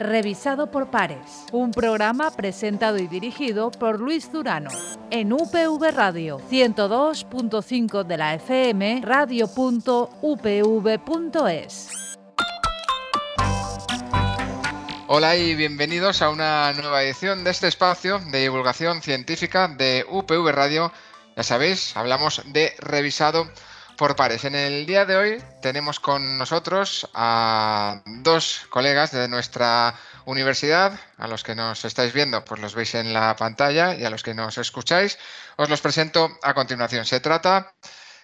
revisado por pares. Un programa presentado y dirigido por Luis Durano. En UPV Radio 102.5 de la FM, radio.upv.es. Hola y bienvenidos a una nueva edición de este espacio de divulgación científica de UPV Radio. Ya sabéis, hablamos de revisado por pares. En el día de hoy tenemos con nosotros a dos colegas de nuestra universidad, a los que nos estáis viendo, pues los veis en la pantalla y a los que nos escucháis, os los presento a continuación. Se trata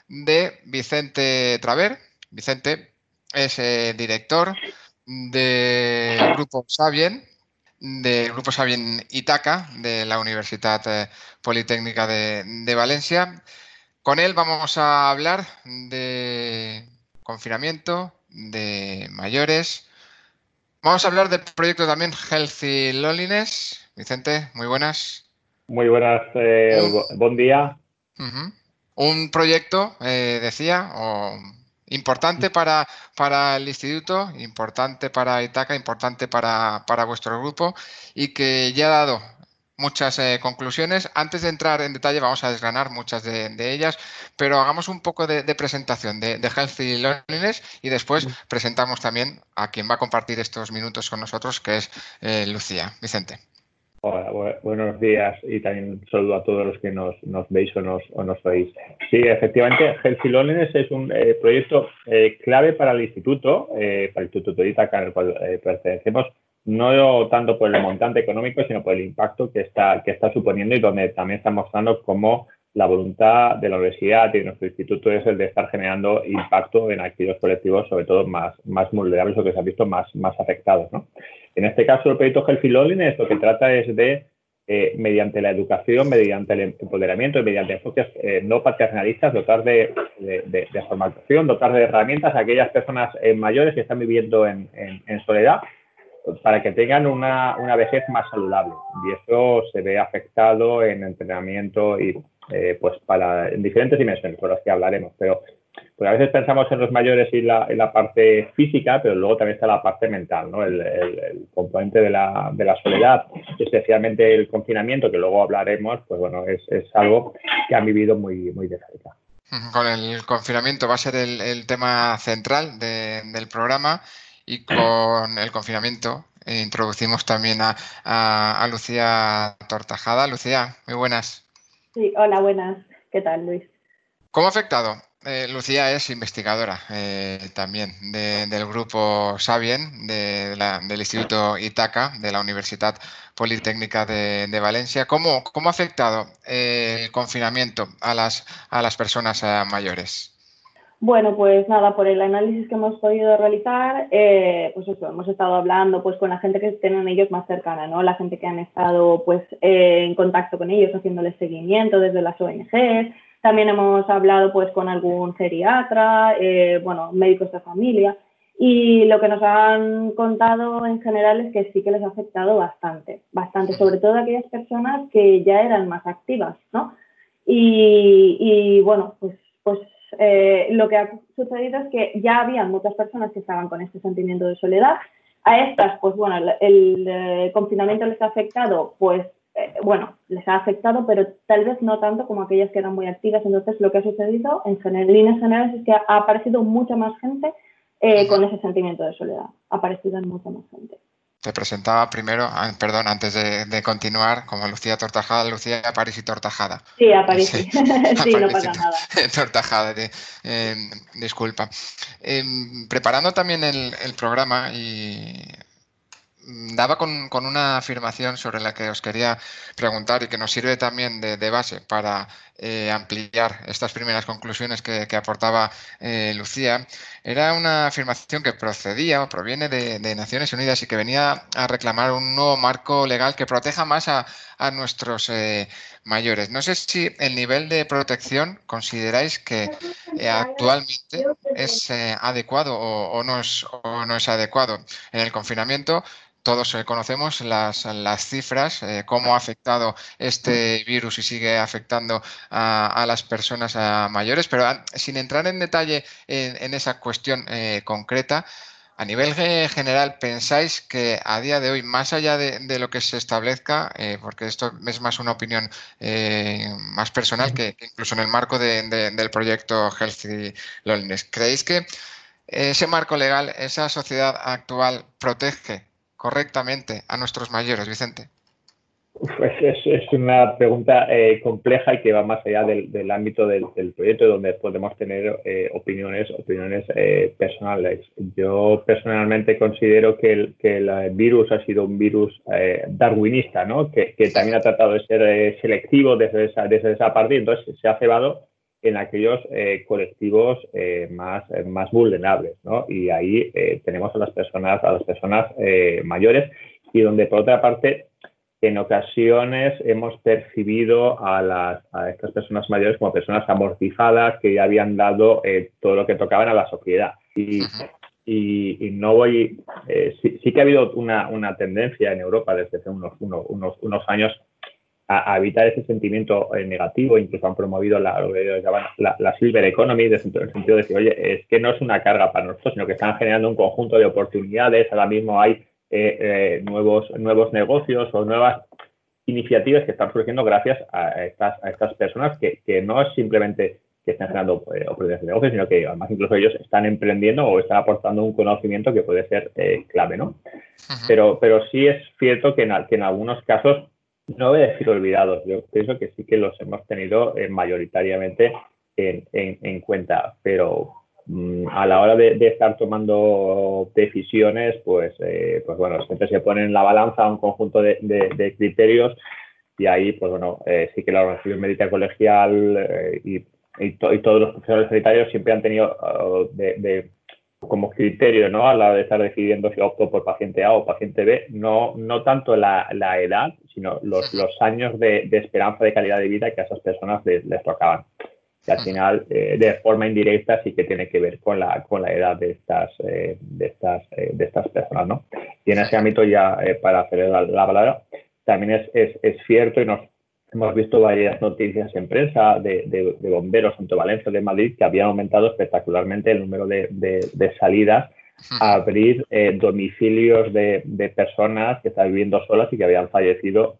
de Vicente Traver. Vicente es eh, director del Grupo Sabien, del Grupo Sabien Itaca, de la Universidad eh, Politécnica de Valencia. Con él vamos a hablar de confinamiento, de mayores. Vamos a hablar del proyecto también Healthy Loneliness. Vicente, muy buenas. Muy buenas, eh, buen día. Un proyecto, eh, decía, importante para, para, el instituto, importante para Itaca, importante para, para vuestro grupo y que ya ha dado muchas eh, conclusiones. Antes de entrar en detalle, vamos a desgranar muchas de, ellas, pero hagamos un poco de, presentación de, de, Healthy Loneliness y después presentamos también a quien va a compartir estos minutos con nosotros, que es eh, Lucía. Vicente. Hola, buenos días y también un saludo a todos los que nos, veis o nos, o nos oís. Sí, efectivamente, Healthy Loneliness es un eh, proyecto clave para el instituto, para el Instituto de Itaca, al cual pertenecemos, no tanto por el montante económico, sino por el impacto que está, que está suponiendo y donde también está mostrando cómo la voluntad de la universidad y de nuestro instituto es el de estar generando impacto en aquellos colectivos, sobre todo más, más vulnerables o que se han visto más, más afectados. En este caso, el proyecto Healthy Loneliness lo que trata es de, eh, mediante la educación, mediante el empoderamiento y mediante enfoques eh, no paternalistas, dotar de, formación, dotar de herramientas a aquellas personas eh, mayores que están viviendo en, en soledad para que tengan una, una, vejez más saludable. Y eso se ve afectado en entrenamiento y eh, pues para en diferentes dimensiones, por las que hablaremos. Pero pues a veces pensamos en los mayores y la, en la parte física, pero luego también está la parte mental, ¿no? el, el, componente de la, de la, soledad, especialmente el confinamiento, que luego hablaremos, pues bueno, es, es algo que han vivido muy, muy de cerca. Con el confinamiento va a ser el, el tema central de, del programa y con el confinamiento eh, introducimos también a, Lucía Tortajada. Lucía, muy buenas. Sí, hola, buenas. ¿Qué tal, Luis? ¿Cómo ha afectado? Eh, Lucía es investigadora eh, también del grupo Sabien, del Instituto Itaca, de la Universidad Politécnica de, Valencia. ¿Cómo, ¿Cómo, ha afectado el confinamiento a las, a las personas mayores? Bueno, pues nada, por el análisis que hemos podido realizar, eh, pues eso, hemos estado hablando pues con la gente que tienen ellos más cercana, ¿no? La gente que han estado pues eh, en contacto con ellos, haciéndoles seguimiento desde las ONGs. También hemos hablado pues con algún geriatra, eh, bueno, médicos de familia. Y lo que nos han contado en general es que sí que les ha afectado bastante, bastante, sobre todo a aquellas personas que ya eran más activas, ¿no? Y, y bueno, pues, pues eh, lo que ha sucedido es que ya había muchas personas que estaban con este sentimiento de soledad. A estas, pues bueno, el, eh, confinamiento les ha afectado, pues eh, bueno, les ha afectado, pero tal vez no tanto como aquellas que eran muy activas. Entonces, lo que ha sucedido en, en líneas generales es que ha aparecido mucha más gente con ese sentimiento de soledad. Ha aparecido mucha más gente. Te presentaba primero, ah, perdón, antes de, continuar, como Lucía Tortajada, Lucía París y Tortajada. Sí, a París, sí, no pasa nada. Tortajada, em, disculpa. Em, preparando también el, programa y daba con, una afirmación sobre la que os quería preguntar y que nos sirve también de, base para eh, ampliar estas primeras conclusiones que, aportaba eh, Lucía. Era una afirmación que procedía o proviene de, Naciones Unidas y que venía a reclamar un nuevo marco legal que proteja más a, nuestros eh, mayores. No sé si el nivel de protección consideráis que actualmente es adecuado o, no es, o no es adecuado. En el confinamiento todos eh, conocemos las, cifras, eh, cómo ha afectado este virus y sigue afectando a, las personas mayores, pero sin entrar en detalle en, esa cuestión eh, concreta, A nivel general, ¿pensáis que a día de hoy, más allá de, lo que se establezca, porque esto es más una opinión más personal que, incluso en el marco del proyecto Healthy Loneliness, ¿creéis que ese marco legal, esa sociedad actual protege correctamente a nuestros mayores, Vicente? Pues es, una pregunta eh, compleja y que va más allá del, ámbito del, proyecto, donde podemos tener eh, opiniones, opiniones eh, personales. Yo personalmente considero que el, que el, virus ha sido un virus darwinista, ¿no? que, también ha tratado de ser selectivo desde esa, desde esa parte, entonces se ha cebado en aquellos colectivos más, más vulnerables, ¿no? Y ahí tenemos a las personas, a las personas mayores y donde por otra parte en ocasiones hemos percibido a, las, a estas personas mayores como personas amortizadas que ya habían dado eh, todo lo que tocaban a la sociedad. Y, y, no voy, eh, sí, que ha habido una, una, tendencia en Europa desde hace unos, unos, unos años a, evitar ese sentimiento eh, negativo, incluso han promovido la, lo que la, la, silver economy, en el sentido de decir, oye, es que no es una carga para nosotros, sino que están generando un conjunto de oportunidades, ahora mismo hay eh, eh, nuevos, nuevos negocios o nuevas iniciativas que están surgiendo gracias a estas, a estas personas que, que no es simplemente que estén generando eh, oportunidades de negocio, sino que además incluso ellos están emprendiendo o están aportando un conocimiento que puede ser clave, ¿no? pero, pero sí es cierto que en, que en algunos casos, no voy a decir olvidados, yo pienso que sí que los hemos tenido mayoritariamente en, en, en, cuenta, pero, Mm, a la hora de, estar tomando decisiones, pues, eh, pues bueno, siempre se pone en la balanza un conjunto de, criterios y ahí, pues bueno, eh, sí que la organización médica colegial eh, y, todos los profesores sanitarios siempre han tenido de, como criterio, ¿no? A la hora de estar decidiendo si opto por paciente A o paciente B, no, no tanto la, edad, sino los, los años de, esperanza de calidad de vida que a esas personas les tocaban que al final eh, de forma indirecta sí que tiene que ver con la, con la edad de estas, eh, de, estas, eh, de estas personas. ¿no? Y en ese ámbito ya para hacer la, palabra, también es, es, es, cierto y nos hemos visto varias noticias en prensa de, de, bomberos tanto Valencia de Madrid que habían aumentado espectacularmente el número de, de salidas a abrir domicilios de, personas que estaban viviendo solas y que habían fallecido,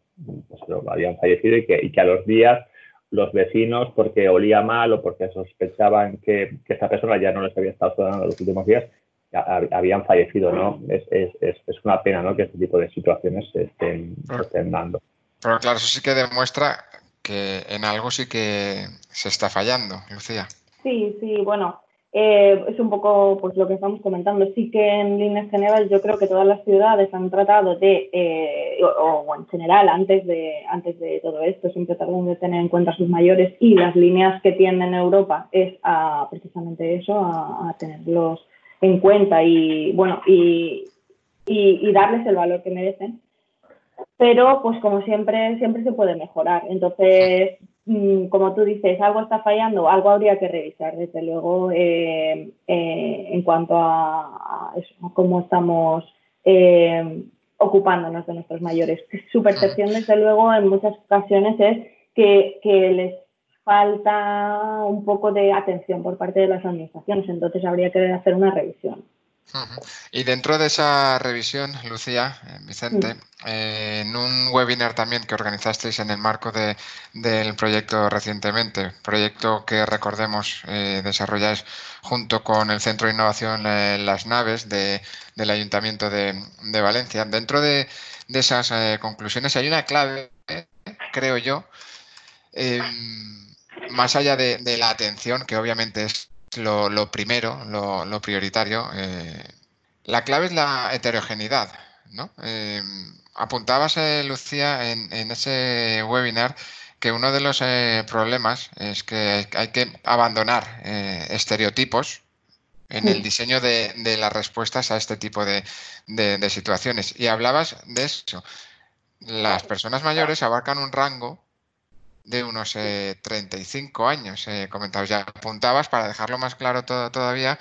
pues, habían fallecido y que, y que a los días los vecinos porque olía mal o porque sospechaban que, que esta persona ya no les había estado en los últimos días, habían fallecido, ¿no? Es, es, es, una pena, ¿no? Que este tipo de situaciones se estén, estén dando. Pero claro, eso sí que demuestra que en algo sí que se está fallando, Lucía. Sí, sí, bueno, eh, es un poco pues, lo que estamos comentando. Sí que en líneas generales yo creo que todas las ciudades han tratado de, eh, o, en general, antes de, antes de todo esto, siempre tratan de tener en cuenta a sus mayores y las líneas que tienen Europa es a, precisamente eso, a, tenerlos en cuenta y, bueno, y, y darles el valor que merecen pero pues como siempre, siempre se puede mejorar. Entonces, Mm, como tú dices, algo está fallando, algo habría que revisar, desde luego, eh, eh, en cuanto a, cómo estamos eh, ocupándonos de nuestros mayores. Su percepción, desde luego, en muchas ocasiones es que, que les falta un poco de atención por parte de las administraciones, entonces habría que hacer una revisión. Y dentro de esa revisión, Lucía, eh, Vicente, eh, en un webinar también que organizasteis en el marco del proyecto recientemente, proyecto que recordemos eh, desarrolláis junto con el Centro de Innovación Las Naves del Ayuntamiento de, Valencia, dentro de, esas conclusiones hay una clave, creo yo, más allá de la atención, que obviamente es lo, primero, lo, prioritario. Eh, la clave es la heterogeneidad, ¿no? Eh, apuntabas, eh, Lucía, en, ese webinar que uno de los problemas es que hay que abandonar estereotipos en el diseño de, las respuestas a este tipo de, de, situaciones. Y hablabas de eso. Las personas mayores abarcan un rango de unos 35 eh, años, eh, comentados ya. Apuntabas, para dejarlo más claro todo, todavía,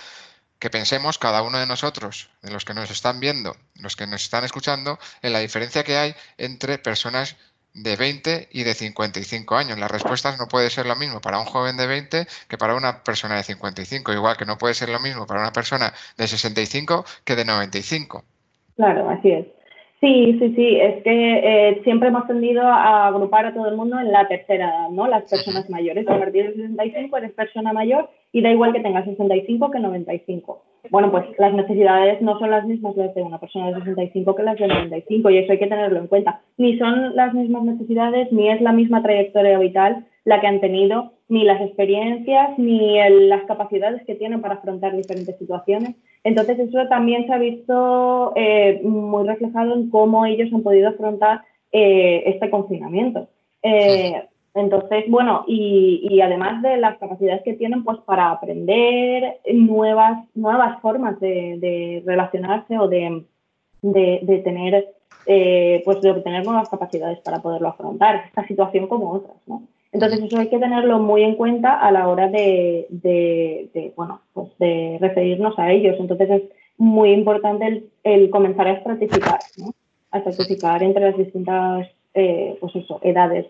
que pensemos cada uno de nosotros, de los que nos están viendo, los que nos están escuchando, en la diferencia que hay entre personas de 20 y de 55 años. Las respuestas no puede ser lo mismo para un joven de 20 que para una persona de 55, igual que no puede ser lo mismo para una persona de 65 que de 95. Claro, así es. Sí, sí, sí, es que eh, siempre hemos tendido a agrupar a todo el mundo en la tercera edad, ¿no? Las personas mayores. A partir de 65 eres persona mayor y da igual que tengas 65 que 95. Bueno, pues las necesidades no son las mismas las de una persona de 65 que las de 95 y eso hay que tenerlo en cuenta. Ni son las mismas necesidades, ni es la misma trayectoria vital la que han tenido, ni las experiencias, ni las capacidades que tienen para afrontar diferentes situaciones. Entonces, eso también se ha visto eh, muy reflejado en cómo ellos han podido afrontar eh, este confinamiento. Eh, entonces, bueno, y, además de las capacidades que tienen pues para aprender nuevas, nuevas formas de, relacionarse o de, de, tener pues de obtener nuevas capacidades para poderlo afrontar, esta situación como otras, ¿no? Entonces eso hay que tenerlo muy en cuenta a la hora de, bueno, pues de referirnos a ellos. Entonces es muy importante el, comenzar a estratificar, ¿no? A estratificar entre las distintas eh, pues eso, edades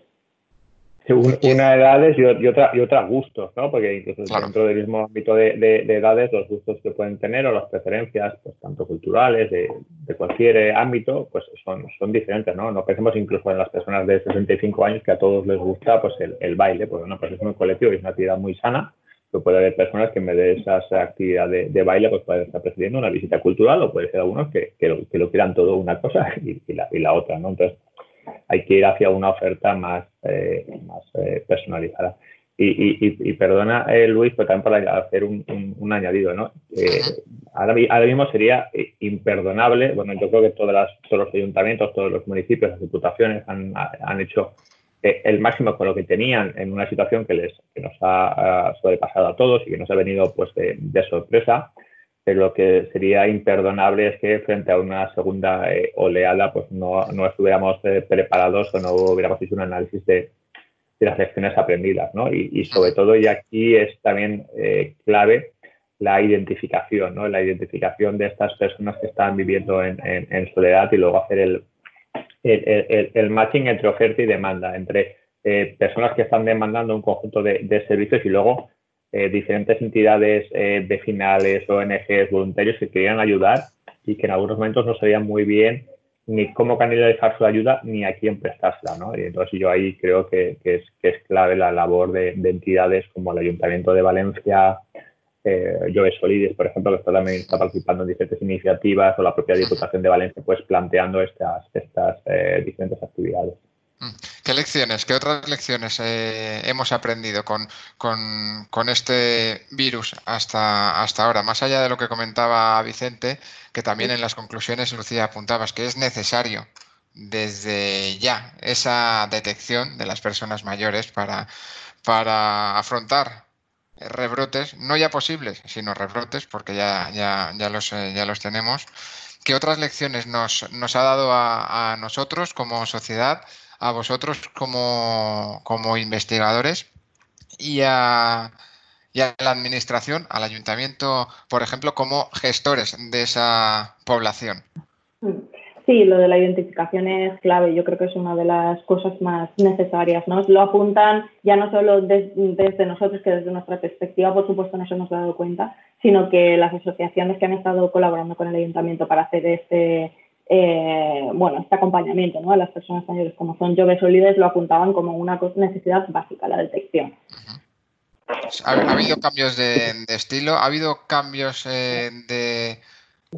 una edades y, otra y otras gustos, ¿no? Porque incluso dentro del mismo ámbito de, edades, los gustos que pueden tener o las preferencias, pues tanto culturales, de, cualquier ámbito, pues son, son diferentes, ¿no? No pensemos incluso en las personas de 65 años que a todos les gusta pues el, baile, porque una pues es colectivo y es una actividad muy sana, pero puede haber personas que en vez de esa actividad de, baile, pues pueden estar presidiendo una visita cultural o puede ser algunos que, que, lo, quieran todo una cosa y, la, y la otra, ¿no? Entonces, hay que ir hacia una oferta más, eh, más eh, personalizada. Y, perdona, eh, Luis, pero también para hacer un, añadido, ¿no? ahora, mismo sería imperdonable, bueno, yo creo que todas todos los ayuntamientos, todos los municipios, las diputaciones han, hecho el máximo con lo que tenían en una situación que, les, que nos ha, sobrepasado a todos y que nos ha venido pues de, de sorpresa pero lo que sería imperdonable es que frente a una segunda eh, oleada pues no, no estuviéramos eh, preparados o no hubiéramos hecho un análisis de, de las lecciones aprendidas. ¿no? Y, sobre todo, y aquí es también eh, clave la identificación, ¿no? la identificación de estas personas que están viviendo en, soledad y luego hacer el, el, el, matching entre oferta y demanda, entre personas que están demandando un conjunto de servicios y luego eh, diferentes entidades eh, vecinales, ONGs, voluntarios que querían ayudar y que en algunos momentos no sabían muy bien ni cómo canalizar su ayuda ni a quién prestársela. ¿no? Y entonces yo ahí creo que, es, que es, clave la labor de, entidades como el Ayuntamiento de Valencia, eh, Solides, por ejemplo, que está también está participando en diferentes iniciativas, o la propia Diputación de Valencia, pues planteando estas, estas eh, diferentes actividades. Mm. ¿Qué lecciones, qué otras lecciones eh, hemos aprendido con, este virus hasta, hasta ahora? Más allá de lo que comentaba Vicente, que también en las conclusiones, Lucía, apuntabas que es necesario desde ya esa detección de las personas mayores para, para afrontar rebrotes, no ya posibles, sino rebrotes, porque ya, ya, ya, los, eh, ya los tenemos. ¿Qué otras lecciones nos, nos ha dado a, a nosotros como sociedad? A vosotros como, como investigadores y a, y a la administración, al ayuntamiento, por ejemplo, como gestores de esa población. Sí, lo de la identificación es clave. Yo creo que es una de las cosas más necesarias. ¿no? Lo apuntan ya no solo desde nosotros, que desde nuestra perspectiva, por supuesto, nos hemos dado cuenta, sino que las asociaciones que han estado colaborando con el ayuntamiento para hacer este, eh, bueno, este acompañamiento ¿no? a las personas mayores, como son jóvenes o líderes, lo apuntaban como una necesidad básica, la detección. ¿Ha, habido cambios de, estilo? ¿Ha habido cambios eh, de...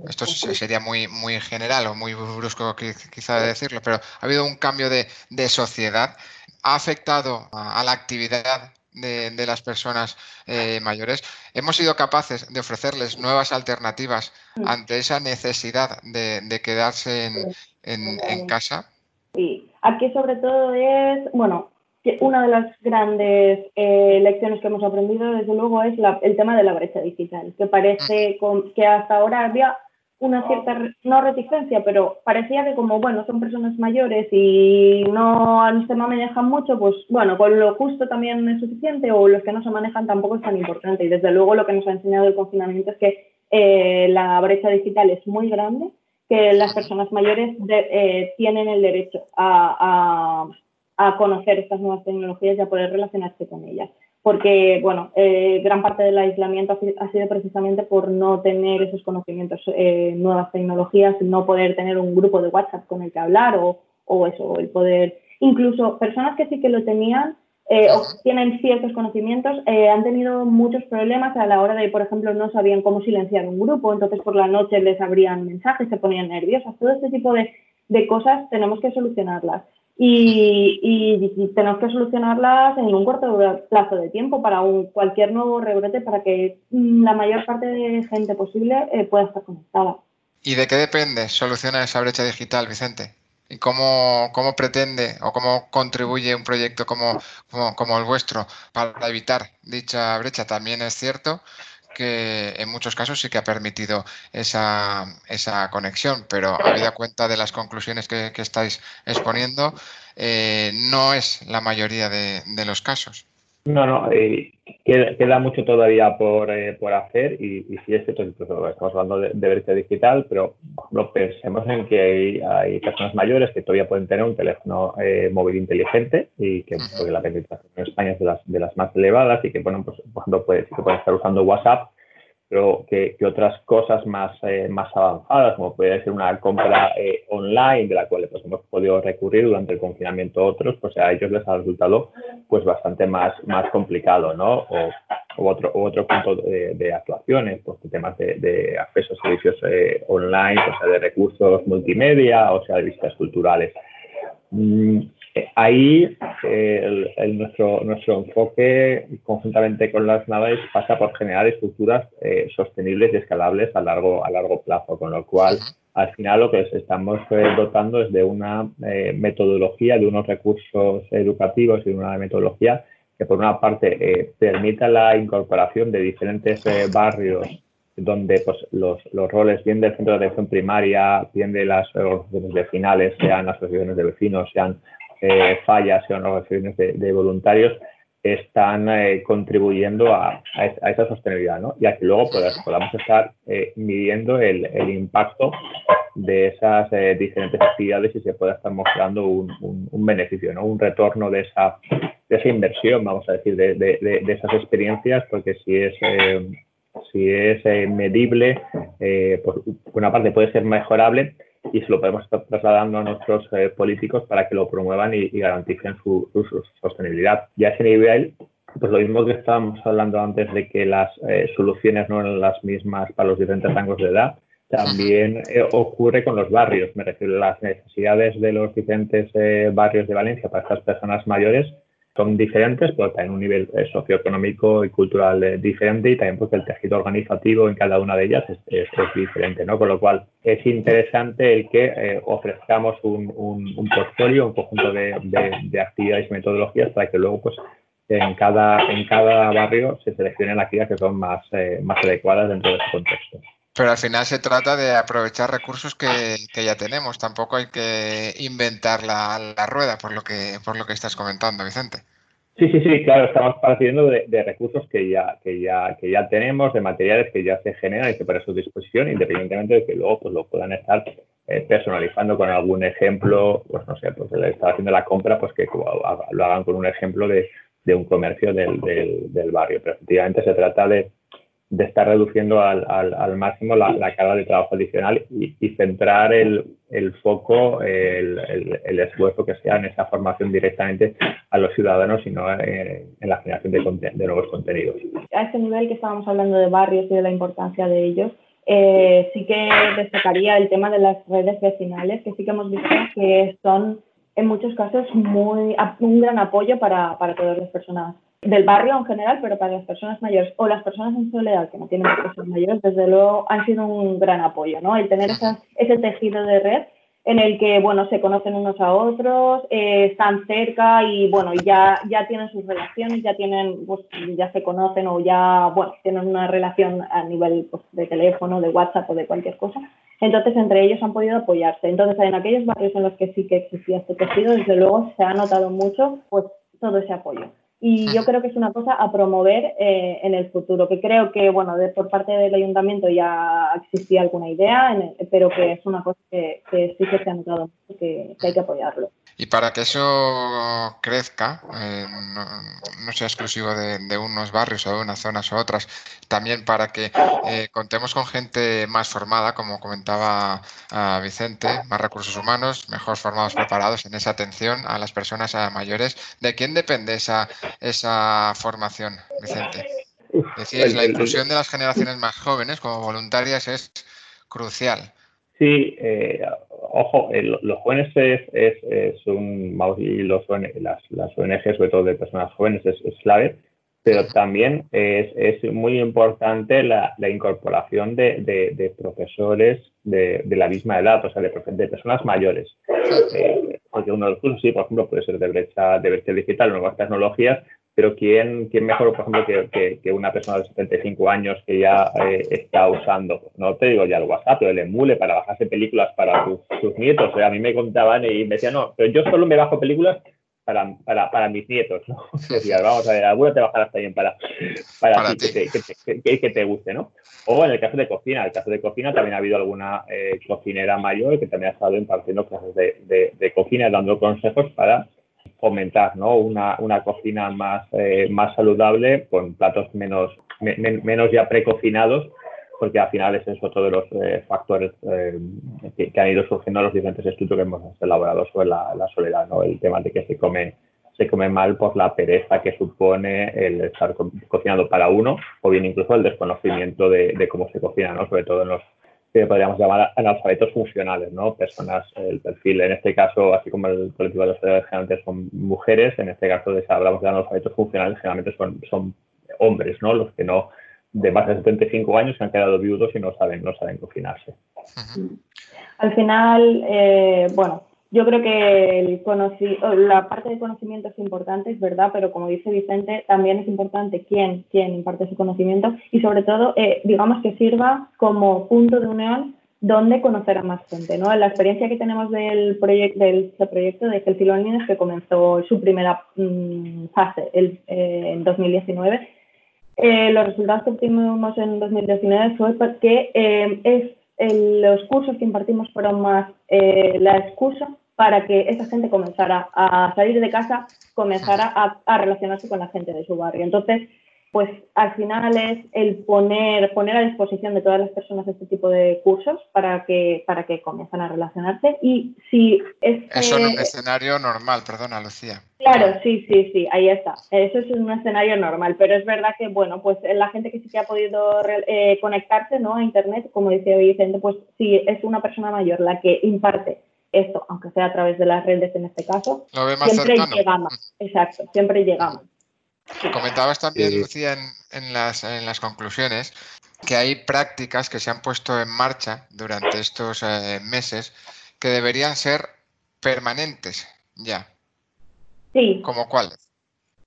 Esto sería muy, muy general o muy brusco quizá decirlo, pero ¿ha habido un cambio de, sociedad? ¿Ha afectado a la actividad de, las personas eh, mayores, hemos sido capaces de ofrecerles nuevas alternativas ante esa necesidad de, quedarse en, casa. Sí, aquí sobre todo es, bueno, una de las grandes eh, lecciones que hemos aprendido, desde luego, es el tema de la brecha digital, que parece que hasta ahora había una cierta, no reticencia, pero parecía que como, bueno, son personas mayores y no se manejan mucho, pues bueno, con lo justo también es suficiente o los que no se manejan tampoco es tan importante. Y desde luego lo que nos ha enseñado el confinamiento es que eh, la brecha digital es muy grande, que las personas mayores eh, tienen el derecho a, a conocer estas nuevas tecnologías y a poder relacionarse con ellas. Porque, bueno, eh, gran parte del aislamiento ha sido precisamente por no tener esos conocimientos, eh, nuevas tecnologías, no poder tener un grupo de WhatsApp con el que hablar o, o eso, el poder, incluso personas que sí que lo tenían, eh, o tienen ciertos conocimientos, eh, han tenido muchos problemas a la hora de, por ejemplo, no sabían cómo silenciar un grupo, entonces por la noche les abrían mensajes, se ponían nerviosas. Todo este tipo de, de cosas tenemos que solucionarlas. Y, y, tenemos que solucionarlas en un corto plazo de tiempo para un, cualquier nuevo rebrote para que mm, la mayor parte de gente posible eh, pueda estar conectada. ¿Y de qué depende solucionar esa brecha digital, Vicente? ¿Y cómo, cómo pretende o cómo contribuye un proyecto como, como, el vuestro para evitar dicha brecha? También es cierto que en muchos casos sí que ha permitido esa, esa conexión, pero habida cuenta de las conclusiones que, estáis exponiendo, eh, no es la mayoría de, de los casos. No, no, eh, queda, mucho todavía por, eh, por hacer y, y sí es cierto, estamos hablando de, brecha digital, pero no pensemos en que hay, personas mayores que todavía pueden tener un teléfono eh, móvil inteligente y que porque la penetración en España es de las, de las más elevadas y que, bueno, pues, por ejemplo, puede, pueden estar usando WhatsApp pero que, otras cosas más, eh, más avanzadas, como puede ser una compra eh, online, de la cual pues, hemos podido recurrir durante el confinamiento otros, pues a ellos les ha resultado pues bastante más, más complicado, ¿no? O, otro, otro punto de, actuaciones, pues temas de, acceso a servicios eh, online, o sea, de recursos multimedia, o sea, de visitas culturales. Mm, Ahí nuestro, nuestro enfoque conjuntamente con las naves pasa por generar estructuras eh, sostenibles y escalables a largo, a largo plazo, con lo cual al final lo que estamos eh, dotando es de una eh, metodología, de unos recursos educativos y de una metodología que por una parte permita la incorporación de diferentes barrios donde pues, los, los, roles bien del centro de atención primaria, bien de las organizaciones vecinales, sean asociaciones de vecinos, sean eh, fallas y organizaciones de, de voluntarios están eh, contribuyendo a, a, esa sostenibilidad, ¿no? Y a que luego podamos estar eh, midiendo el, el, impacto de esas diferentes actividades y se pueda estar mostrando un, un, beneficio, ¿no? Un retorno de esa, de esa inversión, vamos a decir, de, de, de esas experiencias, porque si es si es medible, por una parte puede ser mejorable, y se lo podemos estar trasladando a nuestros eh, políticos para que lo promuevan y, garanticen su, sostenibilidad. Y a ese nivel, pues lo mismo que estábamos hablando antes de que las eh, soluciones no eran las mismas para los diferentes rangos de edad, también eh, ocurre con los barrios. Me refiero a las necesidades de los diferentes barrios de Valencia para estas personas mayores son diferentes, pero también un nivel eh, socioeconómico y cultural eh, diferente y también porque el tejido organizativo en cada una de ellas es, diferente, ¿no? Con lo cual es interesante el que eh, ofrezcamos un, un, portfolio, un conjunto de, de, actividades y metodologías para que luego pues en cada, en cada barrio se seleccionen actividades que son más, más adecuadas dentro de ese contexto. Pero al final se trata de aprovechar recursos que, que ya tenemos. Tampoco hay que inventar la, la, rueda, por lo que por lo que estás comentando, Vicente. Sí, sí, sí, claro, estamos partiendo de, recursos que ya, que, ya, que ya tenemos, de materiales que ya se generan y que para su disposición, independientemente de que luego pues, lo puedan estar eh, personalizando con algún ejemplo, pues no sé, pues le está haciendo la compra, pues que lo hagan con un ejemplo de, de un comercio del, del, del barrio. Pero efectivamente se trata de, de estar reduciendo al, al, máximo la, carga de trabajo adicional y, centrar el, el foco, el, el, esfuerzo que sea en esa formación directamente a los ciudadanos y no en, en la generación de, de, nuevos contenidos. A este nivel que estábamos hablando de barrios y de la importancia de ellos, eh, sí que destacaría el tema de las redes vecinales, que sí que hemos visto que son en muchos casos muy, un gran apoyo para, para todas las personas del barrio en general, pero para las personas mayores o las personas en soledad que no tienen personas mayores, desde luego han sido un gran apoyo, ¿no? El tener ese tejido de red en el que, bueno, se conocen unos a otros, eh, están cerca y, bueno, ya, ya tienen sus relaciones, ya tienen, pues, ya se conocen o ya, bueno, tienen una relación a nivel pues, de teléfono, de WhatsApp o de cualquier cosa. Entonces, entre ellos han podido apoyarse. Entonces, en aquellos barrios en los que sí que existía este tejido, desde luego se ha notado mucho, pues, todo ese apoyo. Y yo creo que es una cosa a promover eh, en el futuro, que creo que, bueno, de, por parte del ayuntamiento ya existía alguna idea, pero que es una cosa que, sí que se ha notado, que, que hay que apoyarlo. Y para que eso crezca, eh, no, sea exclusivo de, unos barrios o de unas zonas u otras, también para que eh, contemos con gente más formada, como comentaba ah, Vicente, más recursos humanos, mejor formados, preparados en esa atención a las personas mayores. ¿De quién depende esa, esa formación, Vicente? Decías, la inclusión de las generaciones más jóvenes como voluntarias es crucial. Sí, eh, ojo, eh, los jóvenes es, es, un, y los, las, las ONG, sobre todo de personas jóvenes, es, clave, pero también es, es muy importante la, la incorporación de, de, profesores de, de, la misma edad, o sea, de, de personas mayores. Eh, porque uno de los cursos, sí, por ejemplo, puede ser de brecha, de brecha digital, nuevas tecnologías, pero ¿quién, quién mejor, por ejemplo, que, que, una persona de 75 años que ya eh, está usando, no te digo ya el WhatsApp, pero el emule para bajarse películas para sus, nietos? O sea, a mí me contaban y me decían, no, pero yo solo me bajo películas para, para, para mis nietos, ¿no? Decía, vamos a ver, alguna te bajarás también para, para, ti, Que, te, que, te guste, ¿no? O en el caso de cocina, en el caso de cocina también ha habido alguna eh, cocinera mayor que también ha estado impartiendo clases de, de, de cocina, dando consejos para fomentar ¿no? una, una cocina más, eh, más saludable con platos menos, menos ya precocinados, porque al final es eso todos los eh, factores eh, que, han ido surgiendo en los diferentes estudios que hemos elaborado sobre la, soledad, ¿no? el tema de que se come se come mal por la pereza que supone el estar cocinando para uno o bien incluso el desconocimiento de, de cómo se cocina, ¿no? sobre todo en los que podríamos llamar analfabetos funcionales, ¿no? Personas, el perfil, en este caso, así como el colectivo de los generalmente son mujeres, en este caso, de, si hablamos de analfabetos funcionales, generalmente son, son hombres, ¿no? Los que no, de más de 75 años, se han quedado viudos y no saben, no saben cocinarse. Al final, eh, bueno, yo creo que el la parte de conocimiento es importante, es verdad, pero como dice Vicente, también es importante quién, quién imparte ese conocimiento y sobre todo, eh, digamos que sirva como punto de unión donde conocer a más gente. ¿no? La experiencia que tenemos del, proyecto del proyecto de Healthy Loneliness, que comenzó su primera mm, fase el, eh, en 2019, eh, los resultados que obtuvimos en 2019 fue que es los cursos que impartimos fueron más eh, la excusa para que esa gente comenzara a salir de casa, comenzara a, relacionarse con la gente de su barrio. Entonces, pues al final es el poner, poner a disposición de todas las personas este tipo de cursos para que, para que comiencen a relacionarse. Y si es Eso en un escenario normal, perdona, Lucía. Claro, sí, sí, sí, ahí está. Eso es un escenario normal, pero es verdad que, bueno, pues la gente que sí que ha podido eh, conectarse ¿no? a Internet, como decía Vicente, pues sí, es una persona mayor la que imparte esto, aunque sea a través de las redes en este caso, siempre llegamos. Exacto, siempre llegamos. Comentabas también, Lucía, en, las, en las conclusiones, que hay prácticas que se han puesto en marcha durante estos eh, meses que deberían ser permanentes ya. Sí. ¿Como cuáles?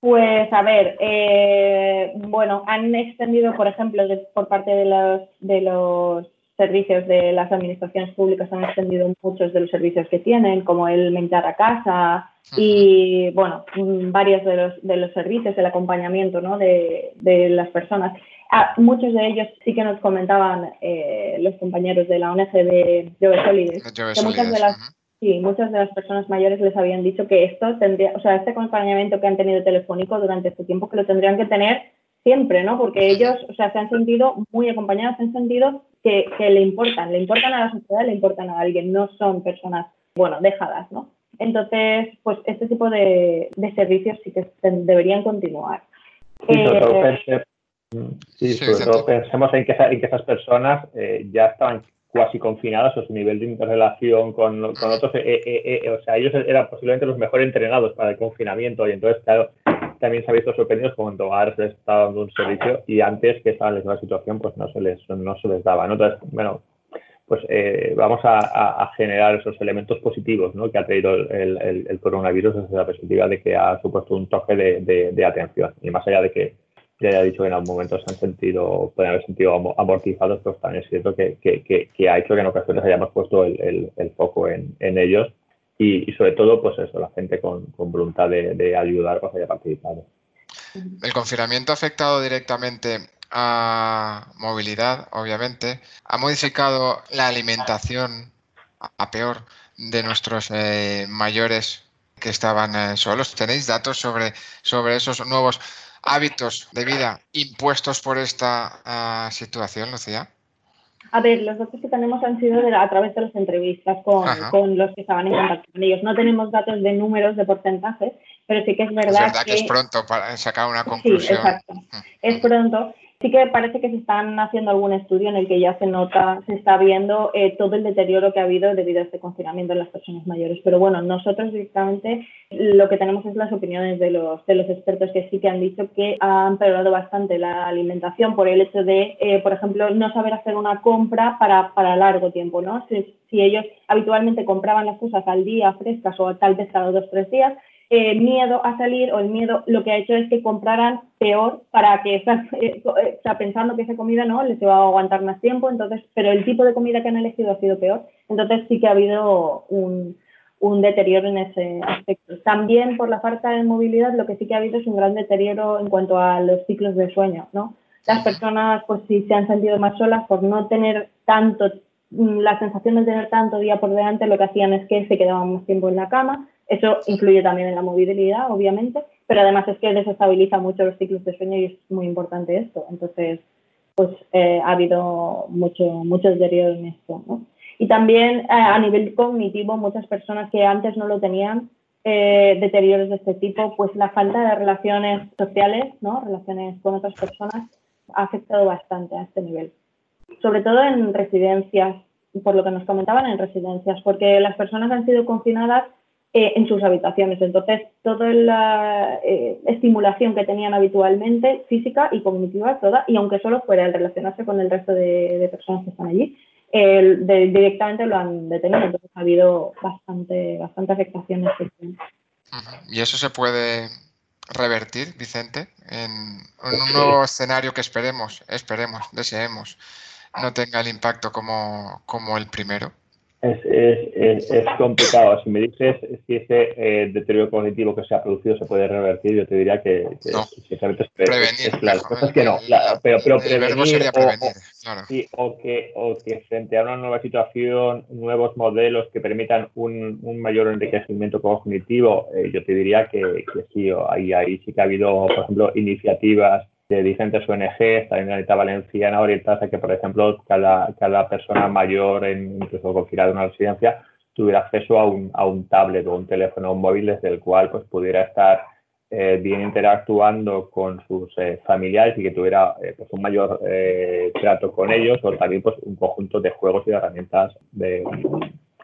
Pues a ver, eh, bueno, han extendido, por ejemplo, por parte de los, de los servicios de las administraciones públicas han extendido muchos de los servicios que tienen, como el mentar a casa y, bueno, varios de los, de los servicios, el acompañamiento ¿no? de, de las personas. Ah, muchos de ellos sí que nos comentaban eh, los compañeros de la ONG de Jove Solides, que muchas de las Sí, muchas de las personas mayores les habían dicho que esto tendría, o sea, este acompañamiento que han tenido telefónico durante este tiempo, que lo tendrían que tener siempre, ¿no? Porque ellos, o sea, se han sentido muy acompañados, se han sentido que, le importan, le importan a la sociedad, le importan a alguien, no son personas, bueno, dejadas, ¿no? Entonces, pues este tipo de, servicios sí que deberían continuar. Sí, sobre todo, pensemos en que, esas personas eh, ya estaban cuasi confinados o su nivel de interrelación con, otros, eh, eh, o sea, ellos eran posiblemente los mejor entrenados para el confinamiento y entonces, claro, también se ha visto sorprendidos cuando ahora se les está dando un servicio y antes que estaban en la situación pues no se les, no se les daba. Entonces, bueno, pues eh, vamos a, generar esos elementos positivos ¿no? que ha traído el, el, coronavirus desde la perspectiva de que ha supuesto un toque de, de, atención. Y más allá de que ya haya dicho que en algún momento se han sentido, pueden haber sentido amortizados, pues también es cierto que, que, ha hecho que en ocasiones hayamos puesto el, foco en, en ellos y, sobre todo, pues eso, la gente con, voluntad de, ayudar pues haya participado. El confinamiento ha afectado directamente a movilidad, obviamente, ha modificado la alimentación a peor de nuestros eh, mayores que estaban eh, solos. ¿Tenéis datos sobre, sobre esos nuevos hábitos de vida impuestos por esta ah, situación, Lucía? A ver, los datos que tenemos han sido a través de las entrevistas con, con, los que estaban en contacto con ellos. No tenemos datos de números, de porcentajes, pero sí que es verdad, es verdad que, es pronto para sacar una conclusión. Sí, exacto. Mm. Es pronto. Sí que parece que se están haciendo algún estudio en el que ya se nota, se está viendo eh, todo el deterioro que ha habido debido a este confinamiento en las personas mayores. Pero bueno, nosotros directamente lo que tenemos es las opiniones de los, de los expertos que sí que han dicho que ha empeorado bastante la alimentación por el hecho de, eh, por ejemplo, no saber hacer una compra para, para largo tiempo, ¿no? Si, si ellos habitualmente compraban las cosas al día frescas o tal vez cada dos o tres días, eh, miedo a salir o el miedo lo que ha hecho es que compraran peor para que, eh, o sea, pensando que esa comida no les va a aguantar más tiempo, entonces, pero el tipo de comida que han elegido ha sido peor, entonces sí que ha habido un, un deterioro en ese aspecto. También por la falta de movilidad lo que sí que ha habido es un gran deterioro en cuanto a los ciclos de sueño, ¿no? Las personas pues sí se han sentido más solas por no tener tanto, la sensación de tener tanto día por delante, lo que hacían es que se quedaban más tiempo en la cama, eso influye también en la movilidad, obviamente, pero además es que desestabiliza mucho los ciclos de sueño y es muy importante esto. Entonces, pues eh, ha habido mucho, mucho deterioro en esto. Y también eh, a nivel cognitivo, muchas personas que antes no lo tenían, eh, deterioros de este tipo, pues la falta de relaciones sociales, ¿no? relaciones con otras personas, ha afectado bastante a este nivel. Sobre todo en residencias, por lo que nos comentaban en residencias, porque las personas han sido confinadas eh, en sus habitaciones. Entonces, toda la eh, estimulación que tenían habitualmente, física y cognitiva, toda, y aunque solo fuera el relacionarse con el resto de, personas que están allí, directamente lo han detenido. Entonces, ha habido bastante, bastante afectación. ¿Y eso se puede revertir, Vicente, en, un nuevo escenario que esperemos, esperemos, deseemos, no tenga el impacto como, como el primero? Es, es, es, complicado. Si me dices si ese eh, deterioro cognitivo que se ha producido se puede revertir, yo te diría que, no. prevenir, las cosas que no. pero, pero prevenir, o, que, o que frente a una nueva situación, nuevos modelos que permitan un, un mayor enriquecimiento cognitivo, eh, yo te diría que, que sí, ahí, ahí sí que ha habido, por ejemplo, iniciativas de diferentes ONGs, también en la valenciana, orientadas a que, por ejemplo, cada, cada persona mayor, en, incluso confinada en una residencia, tuviera acceso a un, a un tablet o un teléfono móvil desde el cual pues, pudiera estar eh, bien interactuando con sus eh, familiares y que tuviera eh, pues, un mayor trato con ellos o también pues, un conjunto de juegos y de herramientas de,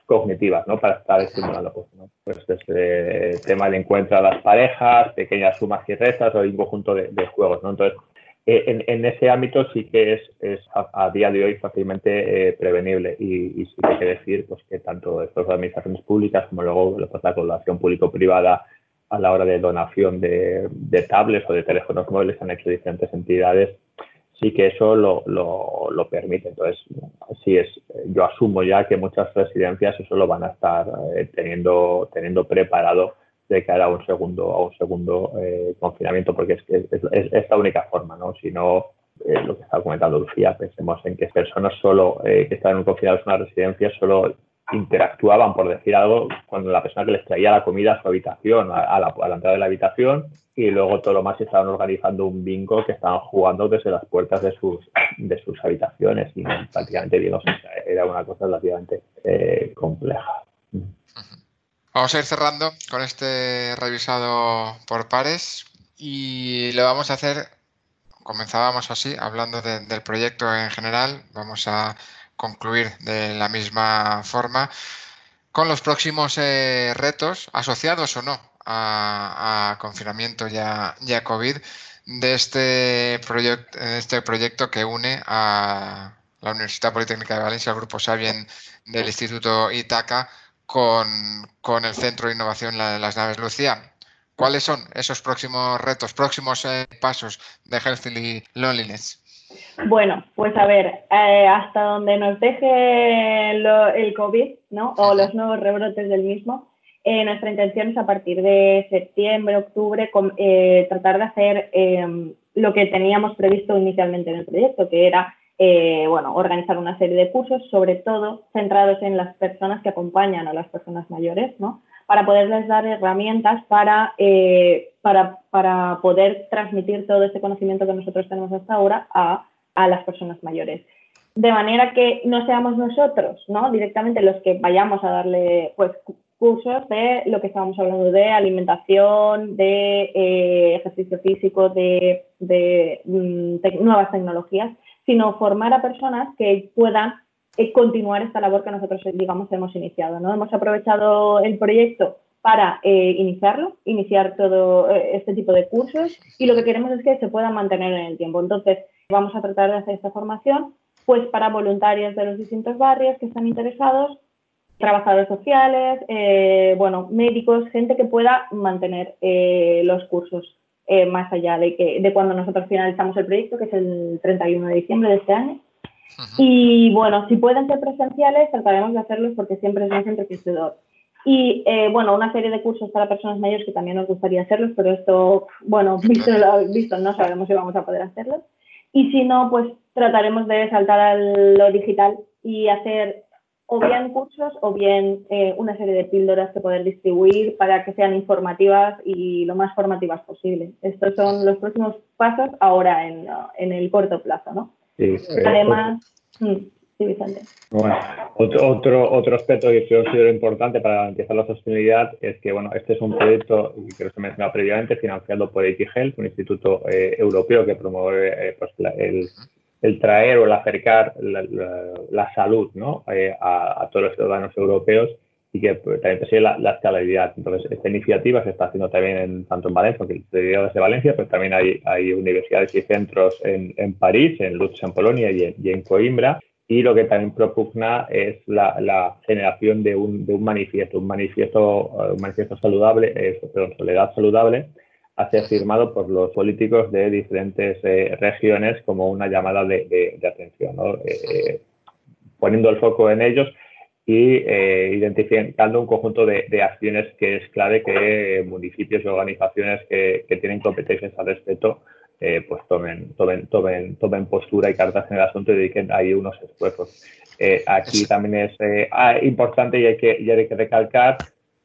cognitivas, ¿no? Para estar estimulando, pues, ¿no? pues desde el tema de encuentro a las parejas, pequeñas sumas y restas o un conjunto de, juegos, ¿no? Entonces, eh, en, ese ámbito sí que es, a, día de hoy fácilmente eh, prevenible y, sí que hay que decir pues, que tanto estas administraciones públicas como luego la colaboración público-privada a la hora de donación de, de tablets o de teléfonos móviles han hecho diferentes entidades sí que eso lo, lo, permite. Entonces, sí es, yo asumo ya que muchas residencias eso lo van a estar eh, teniendo, teniendo preparado de cara a un segundo, a un segundo eh, confinamiento, porque es, es, es, la única forma, ¿no? Si no, eh, lo que estaba comentando Lucía, pensemos en que personas solo que están en un confinado en una residencia solo interactuaban, por decir algo, cuando la persona que les traía la comida a su habitación, a, la, entrada de la habitación, y luego todo lo más estaban organizando un bingo que estaban jugando desde las puertas de sus, de sus habitaciones y prácticamente era una cosa relativamente eh, compleja. Vamos a ir cerrando con este revisado por pares y lo vamos a hacer, comenzábamos así, hablando del proyecto en general, vamos a concluir de la misma forma con los próximos eh, retos asociados o no a, confinamiento ya, ya COVID de este, proyecto, este proyecto que une a la Universidad Politécnica de Valencia, el Grupo Sabien del Instituto Itaca, con, el Centro de Innovación de las Naves Lucía. ¿Cuáles son esos próximos retos, próximos eh, pasos de Healthy Loneliness? Bueno, pues a ver, eh, hasta donde nos deje el COVID, ¿no? O los nuevos rebrotes del mismo, eh, nuestra intención es a partir de septiembre, octubre, eh, tratar de hacer em, lo que teníamos previsto inicialmente en el proyecto, que era, bueno, organizar una serie de cursos, sobre todo centrados en las personas que acompañan a las personas mayores, ¿no? para poderles dar herramientas para, para, para, poder transmitir todo este conocimiento que nosotros tenemos hasta ahora a, a, las personas mayores. De manera que no seamos nosotros, ¿no? Directamente los que vayamos a darle pues, cursos de lo que estábamos hablando de alimentación, de eh, ejercicio físico, de, de mm, nuevas tecnologías, sino formar a personas que puedan eh, continuar esta labor que nosotros, digamos, hemos iniciado. ¿no? Hemos aprovechado el proyecto para eh, iniciarlo, iniciar todo eh, este tipo de cursos y lo que queremos es que se puedan mantener en el tiempo. Entonces, vamos a tratar de hacer esta formación pues para voluntarios de los distintos barrios que están interesados, trabajadores sociales, bueno, médicos, gente que pueda mantener los cursos más allá de, que, de cuando nosotros finalizamos el proyecto, que es el 31 de diciembre de este año. Y bueno, si pueden ser presenciales, trataremos de hacerlos porque siempre es más enriquecedor. Y eh, bueno, una serie de cursos para personas mayores que también nos gustaría hacerlos, pero esto, bueno, visto, visto no sabemos si vamos a poder hacerlos. Y si no, pues trataremos de saltar a lo digital y hacer o bien cursos o bien eh, una serie de píldoras que poder distribuir para que sean informativas y lo más formativas posible. Estos son los próximos pasos ahora en, en el corto plazo, ¿no? Sí, Además, mm, sí. Bueno, otro, otro aspecto que yo considero importante para garantizar la sostenibilidad es que, bueno, este es un proyecto, que se mencionado previamente, financiado por Health, un instituto eh, europeo que promueve eh, pues, el, el, traer o el acercar la, la, salud ¿no? Eh, a, a, todos los ciudadanos europeos y que pues, también persigue la, la, escalabilidad. Entonces, esta iniciativa se está haciendo también en, tanto en Valencia, porque desde Valencia, pero también hay, hay universidades y centros en, en París, en Lutz, en Polonia y en, y en, Coimbra. Y lo que también propugna es la, la generación de un, de un, manifiesto, un manifiesto, eh, un manifiesto saludable, eh, perdón, soledad saludable, a ser firmado por los políticos de diferentes eh, regiones como una llamada de, de, de atención, ¿no? Eh, poniendo el foco en ellos y eh, identificando un conjunto de, acciones que es clave que municipios y organizaciones que, que tienen competencias al respecto eh, pues tomen, tomen, tomen, tomen postura y cartas en el asunto y dediquen ahí unos esfuerzos. Eh, aquí también es eh, ah, importante y hay que, y hay que recalcar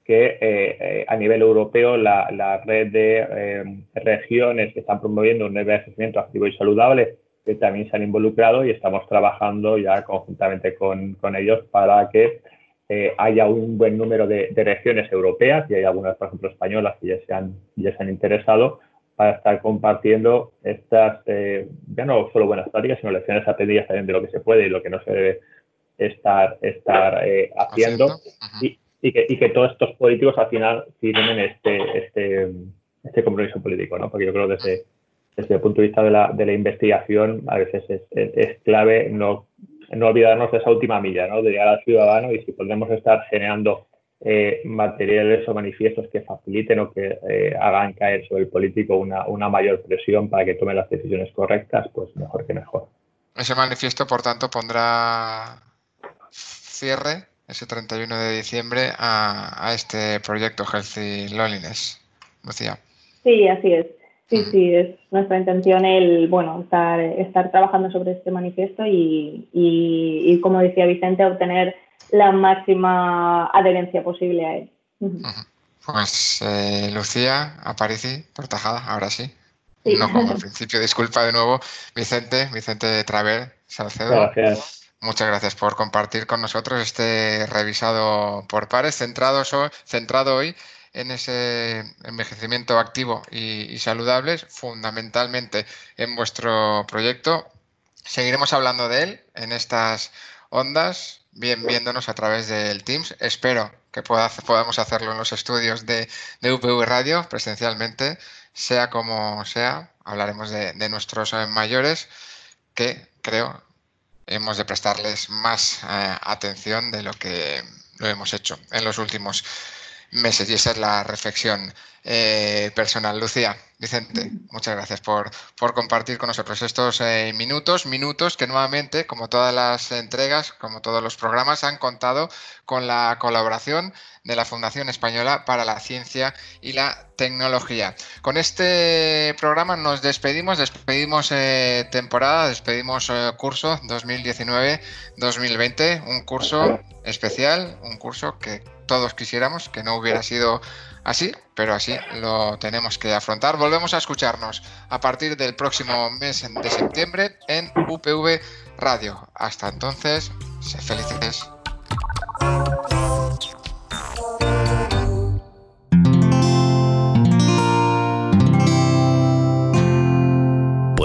que eh, a nivel europeo la, la red de regiones que están promoviendo un envejecimiento activo y saludable que también se han involucrado y estamos trabajando ya conjuntamente con, con ellos para que eh, haya un buen número de, de, regiones europeas y hay algunas, por ejemplo, españolas que ya se han, ya se han interesado para estar compartiendo estas, eh, ya no solo buenas prácticas, sino lecciones aprendidas también de lo que se puede y lo que no se debe estar, estar eh, haciendo y, y, que, y que todos estos políticos al final firmen este, este, este compromiso político, ¿no? Porque yo creo que desde desde el punto de vista de la, de la investigación, a veces es, es, clave no, no, olvidarnos de esa última milla, ¿no? de llegar al ciudadano y si podemos estar generando eh, materiales o manifiestos que faciliten o que eh, hagan caer sobre el político una, una mayor presión para que tome las decisiones correctas, pues mejor que mejor. Ese manifiesto, por tanto, pondrá cierre ese 31 de diciembre a, a este proyecto Healthy Loneliness. Lucía. Sí, así es. Sí, sí, es nuestra intención el, bueno, estar, estar trabajando sobre este manifiesto y, y, y, como decía Vicente, obtener la máxima adherencia posible a él. Pues eh, Lucía, Aparici, Portajada, ahora sí. sí. No como al principio, disculpa de nuevo, Vicente, Vicente Traver, Salcedo. Gracias. Muchas gracias por compartir con nosotros este revisado por pares, centrado, centrado hoy en ese envejecimiento activo y, y saludable, fundamentalmente en vuestro proyecto. Seguiremos hablando de él en estas ondas, bien viéndonos a través del Teams. Espero que pueda, podamos hacerlo en los estudios de, de, UPV Radio presencialmente, sea como sea. Hablaremos de, nuestros mayores que creo hemos de prestarles más eh, atención de lo que lo hemos hecho en los últimos meses. Y esa es la reflexión eh, personal. Lucía, Vicente, muchas gracias por, compartir con nosotros estos eh, minutos, minutos que nuevamente, como todas las entregas, como todos los programas, han contado con la colaboración de la Fundación Española para la Ciencia y la Tecnología. Con este programa nos despedimos, despedimos eh, temporada, despedimos eh, curso 2019-2020, un curso especial, un curso que todos quisiéramos que no hubiera sido así, pero así lo tenemos que afrontar. Volvemos a escucharnos a partir del próximo mes de septiembre en UPV Radio. Hasta entonces, sé felices.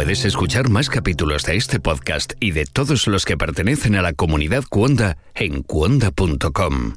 Puedes escuchar más capítulos de este podcast y de todos los que pertenecen a la comunidad Cuonda en cuonda.com.